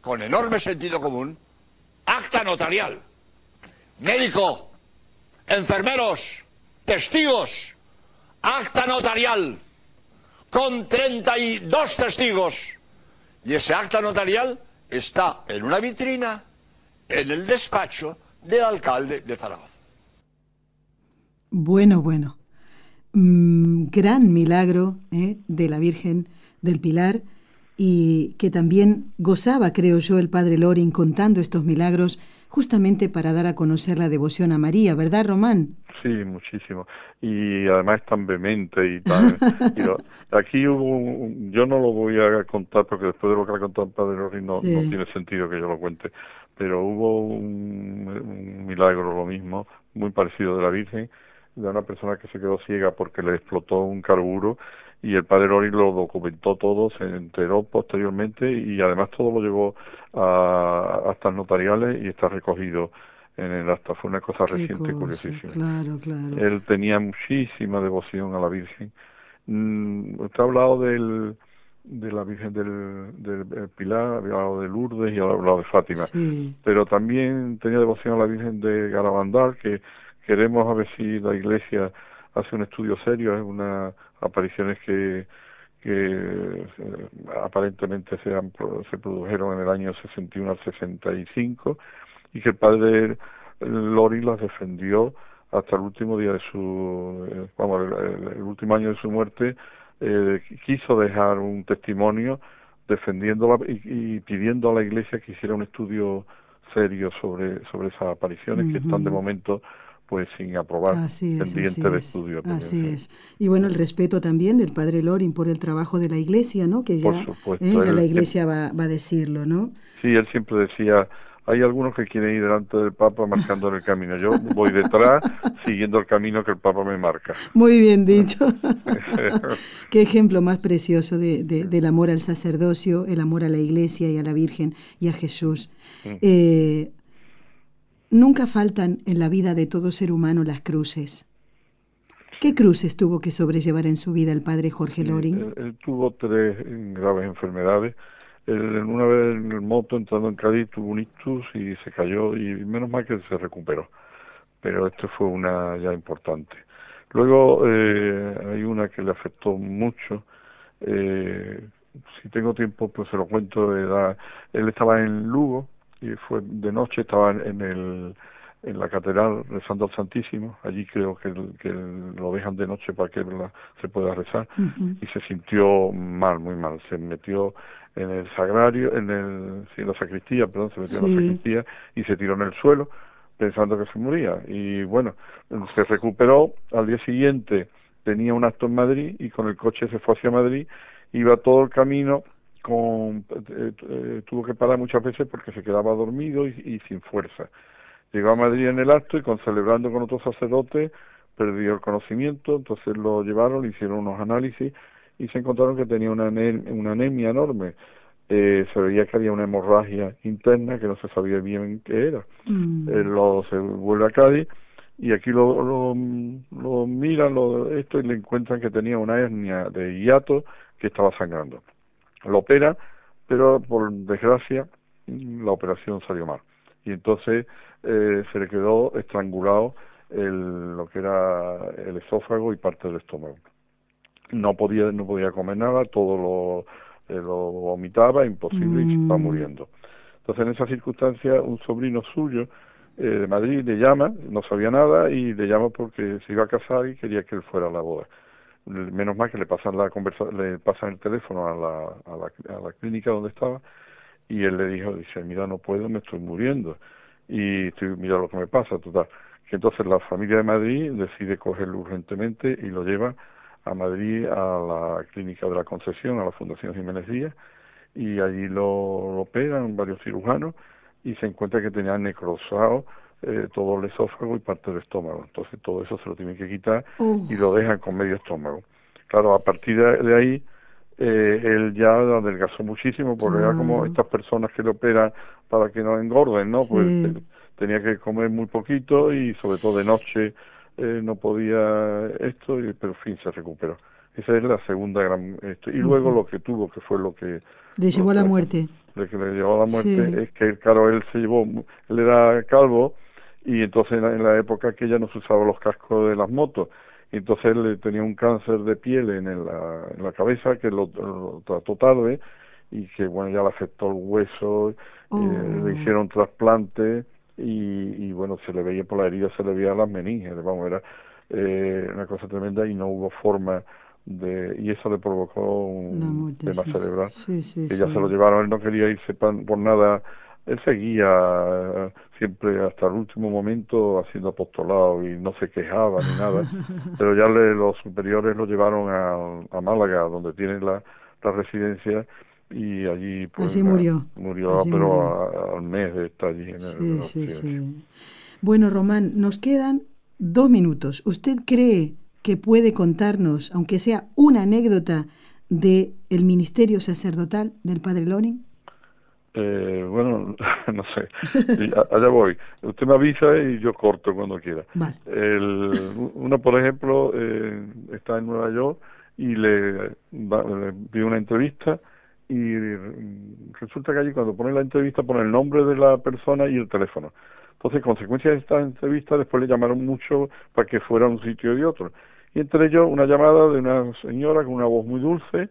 con enorme sentido común, acta notarial, médico, enfermeros, testigos, acta notarial con 32 testigos. Y ese acta notarial está en una vitrina en el despacho del alcalde de Zaragoza. Bueno, bueno. Mm, gran milagro ¿eh? de la Virgen del Pilar y que también gozaba, creo yo, el padre Lorin contando estos milagros justamente para dar a conocer la devoción a María, ¿verdad, Román? Sí, muchísimo. Y además tan vehemente y tan... aquí hubo yo no lo voy a contar porque después de lo que ha contado el padre Lorin no, no, tiene sentido que yo lo cuente, pero hubo un, milagro lo mismo, muy parecido de la Virgen, de una persona que se quedó ciega porque le explotó un carburo y el padre Lorin lo documentó todo, se enteró posteriormente y además todo lo llevó a actas notariales y está recogido en el acta. Fue una cosa reciente y curiosísima. Claro, claro. Él tenía muchísima devoción a la Virgen. Mm, usted ha hablado del, de la Virgen del, del, Pilar, había hablado de Lourdes y ha hablado de Fátima. Pero también tenía devoción a la Virgen de Garabandal, que queremos a ver si la Iglesia hace un estudio serio, es unas apariciones que que eh, aparentemente se, se produjeron en el año 61 al 65 y que el padre Lori las defendió hasta el último día de su, eh, vamos, el, último año de su muerte, eh, quiso dejar un testimonio defendiéndola y, y, pidiendo a la Iglesia que hiciera un estudio serio sobre sobre esas apariciones que están de momento pues sin aprobar pendiente de estudio. así es. Y bueno, el respeto también del padre Lorin por el trabajo de la iglesia, ¿no? Que ya, ¿eh? la iglesia va, va, a decirlo, ¿no? Sí, él siempre decía, hay algunos que quieren ir delante del Papa marcando el camino. Yo voy detrás siguiendo el camino que el Papa me marca. Muy bien dicho. Qué ejemplo más precioso de, del amor al sacerdocio, el amor a la iglesia y a la Virgen y a Jesús. Eh, Nunca faltan en la vida de todo ser humano las cruces. ¿Qué cruces tuvo que sobrellevar en su vida el padre Jorge Loring? Él, tuvo tres graves enfermedades. una vez en el moto entrando en Cádiz tuvo un ictus y se cayó y menos mal que se recuperó. Pero esto fue una ya importante. Luego eh, hay una que le afectó mucho. Eh, si tengo tiempo, pues se lo cuento. Era, él estaba en Lugo y fue de noche, estaba en el en la catedral rezando al Santísimo, allí creo que, que lo dejan de noche para que se pueda rezar, y se sintió mal, muy mal, se metió en el sagrario, en el, en la sacristía, perdón, se metió en la sacristía y se tiró en el suelo pensando que se moría, y bueno, se recuperó, al día siguiente tenía un acto en Madrid y con el coche se fue hacia Madrid, iba todo el camino con, eh, eh, tuvo que parar muchas veces porque se quedaba dormido y, sin fuerza. Llegó a Madrid en el acto y con celebrando con otros sacerdotes perdió el conocimiento, entonces lo llevaron, le hicieron unos análisis y se encontraron que tenía una, una anemia enorme. Eh, se veía que había una hemorragia interna que no se sabía bien qué era. Mm. lo, se vuelve a Cádiz y aquí lo, lo, lo miran lo, esto y le encuentran que tenía una hernia de hiato que estaba sangrando lo opera, pero por desgracia la operación salió mal. Y entonces eh, se le quedó estrangulado el, lo que era el esófago y parte del estómago. No podía, no podía comer nada, todo lo, eh, lo vomitaba, imposible, y se estaba mm. muriendo. Entonces en esa circunstancia un sobrino suyo eh, de Madrid le llama, no sabía nada, y le llama porque se iba a casar y quería que él fuera a la boda menos mal que le pasan la conversa le pasan el teléfono a la, a la, a la clínica donde estaba y él le dijo dice mira no puedo me estoy muriendo y estoy, mira lo que me pasa total que entonces la familia de Madrid decide cogerlo urgentemente y lo lleva a Madrid a la clínica de la Concesión a la Fundación Jiménez Díaz y allí lo, lo operan varios cirujanos y se encuentra que tenía necrosado eh, todo el esófago y parte del estómago. Entonces todo eso se lo tienen que quitar uh. y lo dejan con medio estómago. Claro, a partir de, ahí eh, él ya adelgazó muchísimo porque era como estas personas que le operan para que no engorden, ¿no? Pues tenía que comer muy poquito y sobre todo de noche eh, no podía esto, y, pero en fin, se recuperó. Esa es la segunda gran... Esto. Y luego lo que tuvo, que fue lo que... Le llevó a la muerte. Lo que le llevó a la muerte es que, claro, él se llevó... Él era calvo y entonces en la, época que ya no se usaban los cascos de las motos. Entonces él tenía un cáncer de piel en, la, en la cabeza que lo, trató tarde y que bueno ya le afectó el hueso eh, le oh. hicieron trasplante y, y, bueno se le veía por la herida se le veía las meninges vamos era eh, una cosa tremenda y no hubo forma de y eso le provocó un tema cerebral que ya se lo llevaron él no quería irse por nada él seguía siempre hasta el último momento haciendo apostolado y no se quejaba ni nada, pero ya le, los superiores lo llevaron a, a Málaga, donde tiene la, la, residencia, y allí pues, murió. Murió, pero al mes de estar allí en sí, sí, sí. Bueno, Román, nos quedan dos minutos. ¿Usted cree que puede contarnos, aunque sea una anécdota, de el ministerio sacerdotal del Padre Loring? Eh, bueno, no sé. allá voy. Usted me avisa y yo corto cuando quiera. El, uno, por ejemplo, eh, está en Nueva York y le, le una entrevista y resulta que allí cuando pone la entrevista pone el nombre de la persona y el teléfono. Entonces, consecuencia de esta entrevista, después le llamaron mucho para que fuera a un sitio y otro. Y entre ellos una llamada de una señora con una voz muy dulce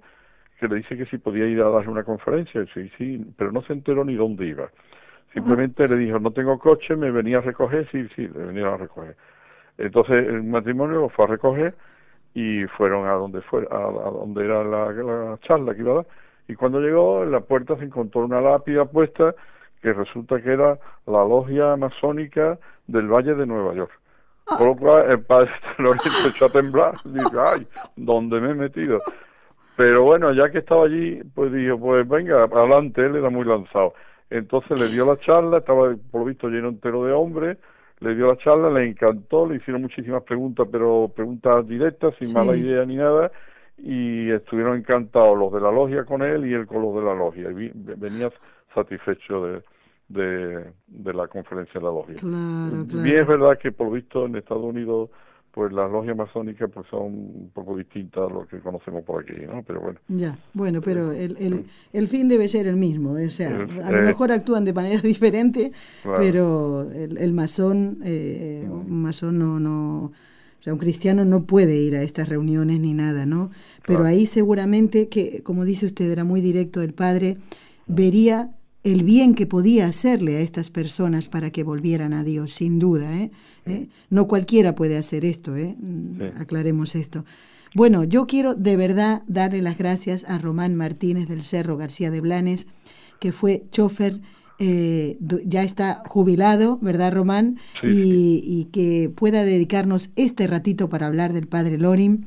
que le dice que si podía ir a dar una conferencia. Sí, sí, pero no se enteró ni dónde iba. Simplemente le dijo, no tengo coche, me venía a recoger, sí, sí, le venía a recoger. Entonces el matrimonio lo fue a recoger y fueron a donde fue, a, donde era la, la, charla que iba a dar. Y cuando llegó, en la puerta se encontró una lápida puesta que resulta que era la logia masónica del Valle de Nueva York. Por lo cual el padre se echó a temblar, dice, ay, ¿dónde me he metido? Pero bueno, ya que estaba allí, pues dijo, pues venga, adelante, él era muy lanzado. Entonces le dio la charla, estaba por lo visto lleno entero de hombres, le dio la charla, le encantó, le hicieron muchísimas preguntas, pero preguntas directas, sin mala idea ni nada, y estuvieron encantados los de la logia con él y él con los de la logia. Y venía satisfecho de, de, la conferencia de la logia. Claro, claro. Bien es verdad que por visto en Estados Unidos pues las logias masónicas pues son un poco distintas a lo que conocemos por aquí, ¿no? Pero bueno. Ya, bueno, pero el, el, el fin debe ser el mismo, o sea, a lo mejor actúan de manera diferente, pero el, el masón, eh, un masón no, no, o sea, un cristiano no puede ir a estas reuniones ni nada, ¿no? Pero ahí seguramente que, como dice usted, era muy directo el padre, vería el bien que podía hacerle a estas personas para que volvieran a Dios, sin duda. ¿eh? ¿Eh? No cualquiera puede hacer esto, ¿eh? Mm, aclaremos esto. Bueno, yo quiero de verdad darle las gracias a Román Martínez del Cerro García de Blanes, que fue chofer, eh, ya está jubilado, ¿verdad, Román? y, y, que pueda dedicarnos este ratito para hablar del Padre Lorim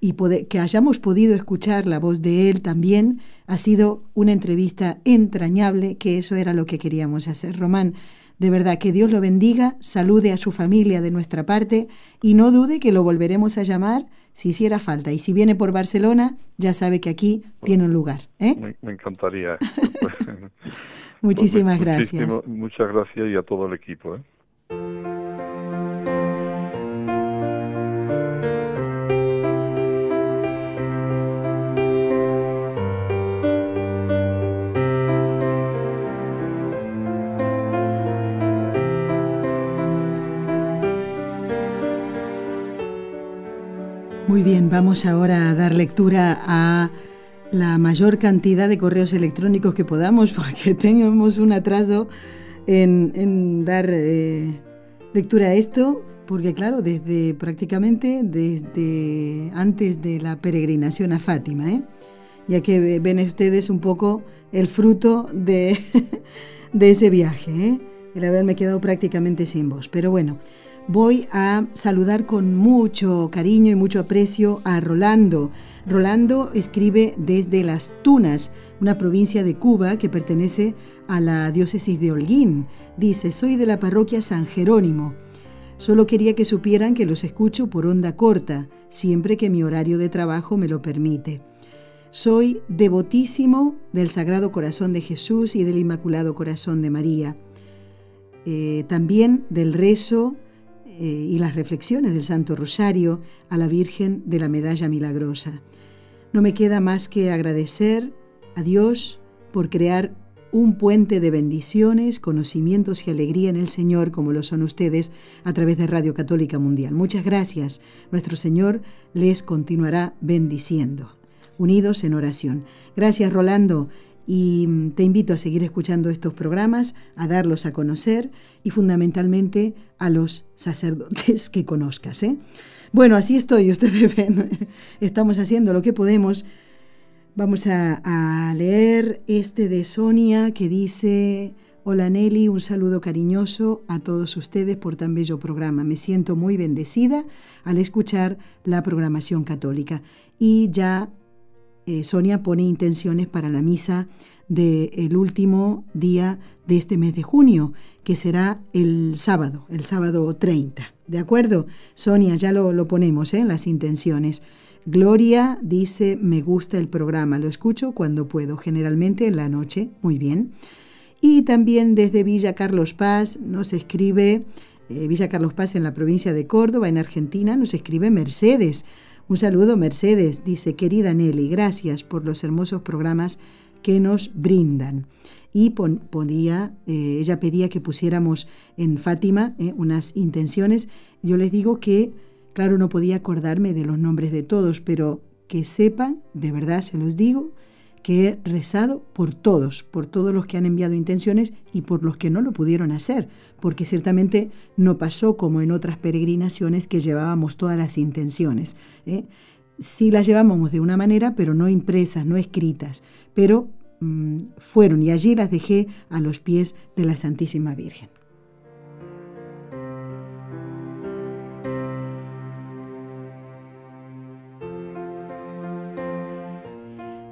y que hayamos podido escuchar la voz de él también, ha sido una entrevista entrañable, que eso era lo que queríamos hacer. Román, de verdad que Dios lo bendiga, salude a su familia de nuestra parte y no dude que lo volveremos a llamar si hiciera falta. Y si viene por Barcelona, ya sabe que aquí tiene un lugar. ¿eh? Me, encantaría. Muchísimas pues, gracias. Muchas gracias y a todo el equipo. ¿eh? Muy bien, vamos ahora a dar lectura a la mayor cantidad de correos electrónicos que podamos porque tenemos un atraso en, dar eh, lectura a esto, porque claro, desde prácticamente desde antes de la peregrinación a Fátima, ¿eh? ya que ven ustedes un poco el fruto de, de ese viaje, ¿eh? el haberme quedado prácticamente sin voz. Pero bueno, voy a saludar con mucho cariño y mucho aprecio a Rolando. Rolando escribe desde Las Tunas, una provincia de Cuba que pertenece a la diócesis de Holguín. Dice, soy de la parroquia San Jerónimo. Solo quería que supieran que los escucho por onda corta, siempre que mi horario de trabajo me lo permite. Soy devotísimo del Sagrado Corazón de Jesús y del Inmaculado Corazón de María. Eh, también del rezo eh, y las reflexiones del Santo Rosario a la Virgen de la Medalla Milagrosa. No me queda más que agradecer a Dios por crear un puente de bendiciones, conocimientos y alegría en el Señor, como lo son ustedes, a través de Radio Católica Mundial. Muchas gracias. Nuestro Señor les continuará bendiciendo. Unidos en oración. Gracias, Rolando y mm, te invito a seguir escuchando estos programas, a darlos a conocer y fundamentalmente a los sacerdotes que conozcas. ¿eh? Bueno, así estoy, ustedes ven, estamos haciendo lo que podemos. Vamos a, a leer este de Sonia que dice, hola Nelly, un saludo cariñoso a todos ustedes por tan bello programa. Me siento muy bendecida al escuchar la programación católica. Y ya eh, Sonia pone intenciones para la misa del último día de este mes de junio, que será el sábado, el sábado 30. ¿De acuerdo? Sonia, ya lo, lo ponemos en ¿eh? las intenciones. Gloria dice, me gusta el programa, lo escucho cuando puedo, generalmente en la noche. Muy bien. Y también desde Villa Carlos Paz nos escribe, eh, Villa Carlos Paz en la provincia de Córdoba, en Argentina, nos escribe Mercedes. Un saludo Mercedes, dice querida Nelly, gracias por los hermosos programas que nos brindan. Y podía, eh, ella pedía que pusiéramos en Fátima eh, unas intenciones. Yo les digo que, claro, no podía acordarme de los nombres de todos, pero que sepan, de verdad se los digo, que he rezado por todos, por todos los que han enviado intenciones y por los que no lo pudieron hacer, porque ciertamente no pasó como en otras peregrinaciones que llevábamos todas las intenciones. ¿eh? Sí las llevábamos de una manera, pero no impresas, no escritas, pero mm, fueron y allí las dejé a los pies de la Santísima Virgen.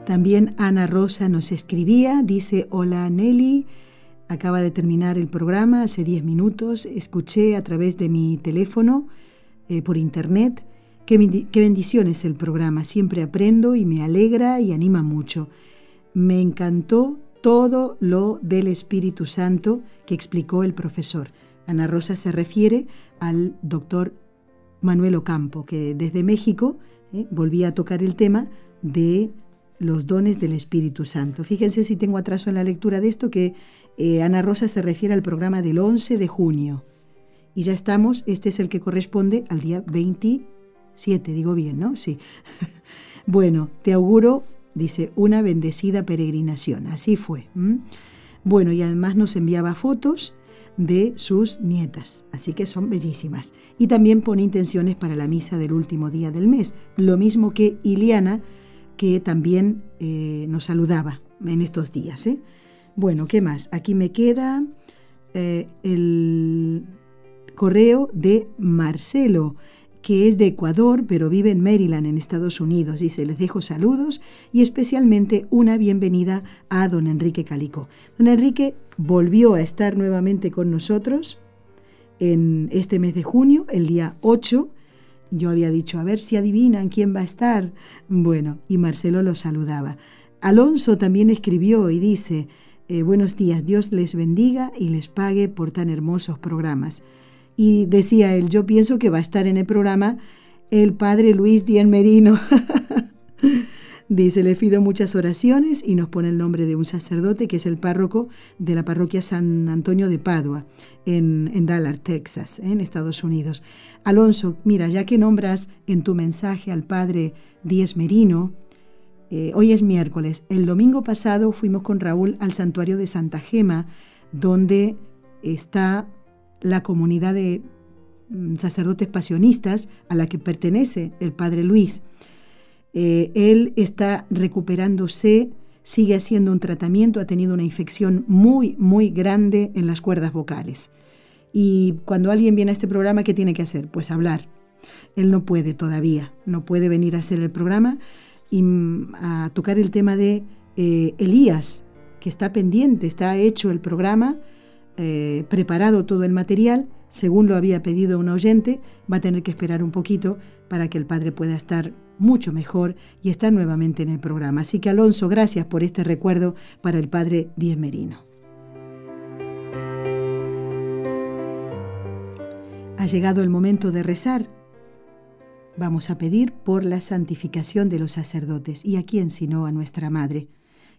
También Ana Rosa nos escribía, dice, hola Nelly, acaba de terminar el programa hace 10 minutos, escuché a través de mi teléfono eh, por internet, qué, qué bendiciones el programa, siempre aprendo y me alegra y anima mucho. Me encantó todo lo del Espíritu Santo que explicó el profesor. Ana Rosa se refiere al doctor Manuel Ocampo, que desde México eh, volvía a tocar el tema de los dones del Espíritu Santo. Fíjense si tengo atraso en la lectura de esto, que eh, Ana Rosa se refiere al programa del 11 de junio. Y ya estamos, este es el que corresponde al día 27, digo bien, ¿no? Sí. bueno, te auguro, dice, una bendecida peregrinación. Así fue. Bueno, y además nos enviaba fotos de sus nietas, así que son bellísimas. Y también pone intenciones para la misa del último día del mes, lo mismo que Iliana, que también eh, nos saludaba en estos días. ¿eh? Bueno, ¿qué más? Aquí me queda eh, el correo de Marcelo, que es de Ecuador, pero vive en Maryland, en Estados Unidos. Dice, les dejo saludos y especialmente una bienvenida a don Enrique Calico. Don Enrique volvió a estar nuevamente con nosotros en este mes de junio, el día 8, yo había dicho, a ver si adivinan quién va a estar. Bueno, y Marcelo lo saludaba. Alonso también escribió y dice, eh, buenos días, Dios les bendiga y les pague por tan hermosos programas. Y decía él, yo pienso que va a estar en el programa el padre Luis Dien Merino. Dice, le pido muchas oraciones y nos pone el nombre de un sacerdote que es el párroco de la parroquia San Antonio de Padua, en, Dallas, Texas, en Estados Unidos. Alonso, mira, ya que nombras en tu mensaje al padre Díez Merino, eh, hoy es miércoles, el domingo pasado fuimos con Raúl al santuario de Santa Gema, donde está la comunidad de mm, sacerdotes pasionistas a la que pertenece el padre Luis. Eh, él está recuperándose, sigue haciendo un tratamiento, ha tenido una infección muy, muy grande en las cuerdas vocales. Y cuando alguien viene a este programa, ¿qué tiene que hacer? Pues hablar. Él no puede todavía, no puede venir a hacer el programa y mm, a tocar el tema de eh, Elías, que está pendiente, está hecho el programa, eh, preparado todo el material, según lo había pedido un oyente, va a tener que esperar un poquito para que el padre pueda estar mucho mejor y estar nuevamente en el programa. Así que Alonso, gracias por este recuerdo para el padre Diez Merino. Ha llegado el momento de rezar. Vamos a pedir por la santificación de los sacerdotes y a quién sino a nuestra Madre,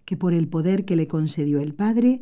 que por el poder que le concedió el Padre,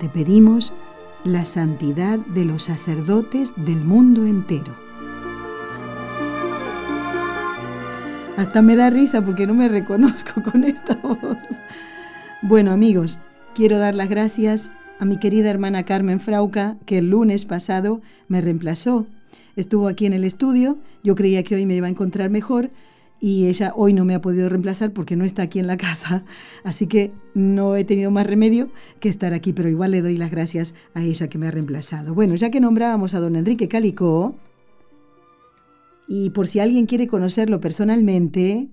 te pedimos la santidad de los sacerdotes del mundo entero. Hasta me da risa porque no me reconozco con esta voz. Bueno amigos, quiero dar las gracias a mi querida hermana Carmen Frauca, que el lunes pasado me reemplazó. Estuvo aquí en el estudio, yo creía que hoy me iba a encontrar mejor, y ella hoy no me ha podido reemplazar porque no está aquí en la casa, así que no he tenido más remedio que estar aquí, pero igual le doy las gracias a ella que me ha reemplazado. Bueno, ya que nombrábamos a don Enrique Calicó, y por si alguien quiere conocerlo personalmente,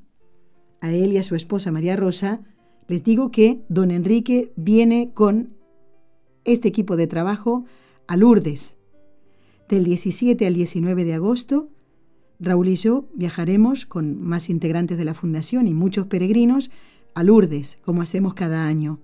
a él y a su esposa María Rosa, les digo que don Enrique viene con este equipo de trabajo a Lourdes, del 17 al 19 de agosto, Raúl y yo viajaremos con más integrantes de la Fundación y muchos peregrinos a Lourdes, como hacemos cada año.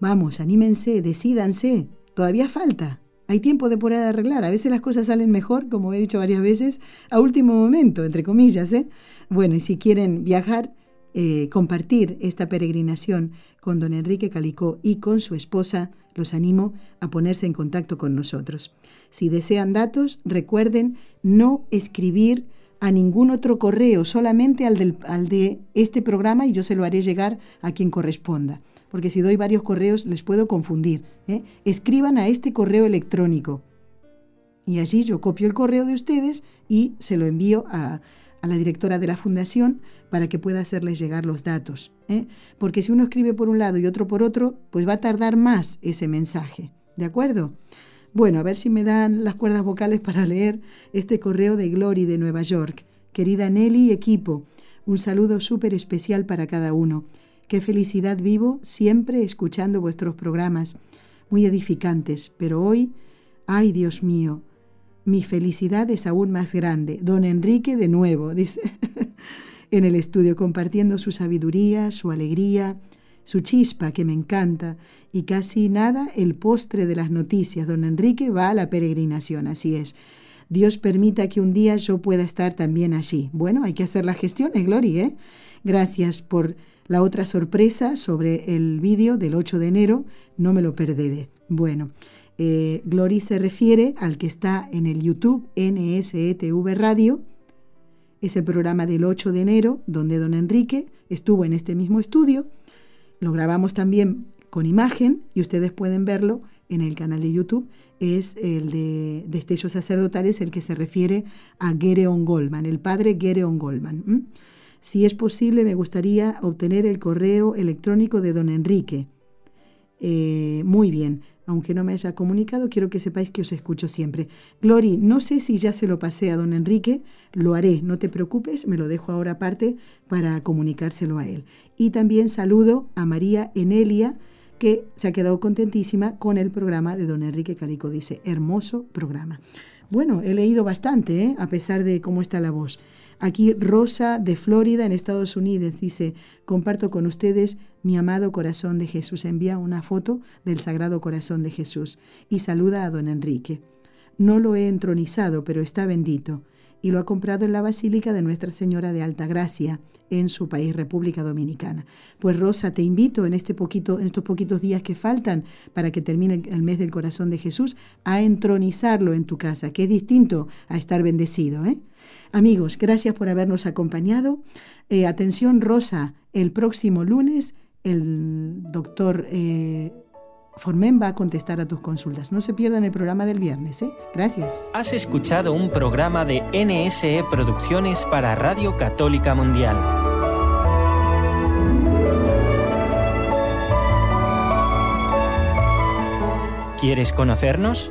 Vamos, anímense, decídanse, todavía falta. Hay tiempo de poder arreglar. A veces las cosas salen mejor, como he dicho varias veces, a último momento, entre comillas. ¿eh? Bueno, y si quieren viajar, eh, compartir esta peregrinación con don Enrique Calicó y con su esposa, los animo a ponerse en contacto con nosotros. Si desean datos, recuerden no escribir a ningún otro correo, solamente al, de este programa y yo se lo haré llegar a quien corresponda. Porque si doy varios correos les puedo confundir. ¿eh? Escriban a este correo electrónico. Y allí yo copio el correo de ustedes y se lo envío a, a la directora de la fundación para que pueda hacerles llegar los datos. ¿eh? Porque si uno escribe por un lado y otro por otro, pues va a tardar más ese mensaje. ¿De acuerdo? Bueno, a ver si me dan las cuerdas vocales para leer este correo de Glory de Nueva York. Querida Nelly y equipo, un saludo súper especial para cada uno. Qué felicidad vivo siempre escuchando vuestros programas, muy edificantes, pero hoy, ay Dios mío, mi felicidad es aún más grande. Don Enrique de nuevo, dice, en el estudio, compartiendo su sabiduría, su alegría, su chispa que me encanta y casi nada el postre de las noticias. Don Enrique va a la peregrinación, así es. Dios permita que un día yo pueda estar también allí. Bueno, hay que hacer las gestiones, Gloria. ¿eh? Gracias por la otra sorpresa sobre el vídeo del 8 de enero. No me lo perderé. Bueno, eh, Glory se refiere al que está en el YouTube NSETV Radio. Es el programa del 8 de enero, donde don Enrique estuvo en este mismo estudio lo grabamos también con imagen y ustedes pueden verlo en el canal de YouTube. Es el de Destellos Sacerdotales, el que se refiere a Gereon Goldman, el padre Gereon Goldman. Si es posible, me gustaría obtener el correo electrónico de don Enrique. Eh, muy bien aunque no me haya comunicado, quiero que sepáis que os escucho siempre. Glory, no sé si ya se lo pasé a don Enrique, lo haré, no te preocupes, me lo dejo ahora aparte para comunicárselo a él. Y también saludo a María Enelia, que se ha quedado contentísima con el programa de don Enrique Calico. Dice, hermoso programa. Bueno, he leído bastante, ¿eh? a pesar de cómo está la voz. Aquí Rosa de Florida, en Estados Unidos, dice, comparto con ustedes mi amado corazón de Jesús. Envía una foto del Sagrado Corazón de Jesús y saluda a don Enrique. No lo he entronizado, pero está bendito y lo ha comprado en la Basílica de Nuestra Señora de Alta Gracia, en su país, República Dominicana. Pues Rosa, te invito en, este poquito, en estos poquitos días que faltan para que termine el mes del corazón de Jesús, a entronizarlo en tu casa, que es distinto a estar bendecido. ¿eh? Amigos, gracias por habernos acompañado. Eh, atención, Rosa, el próximo lunes el doctor eh, Formen va a contestar a tus consultas. No se pierdan el programa del viernes. ¿eh? Gracias. Has escuchado un programa de NSE Producciones para Radio Católica Mundial. ¿Quieres conocernos?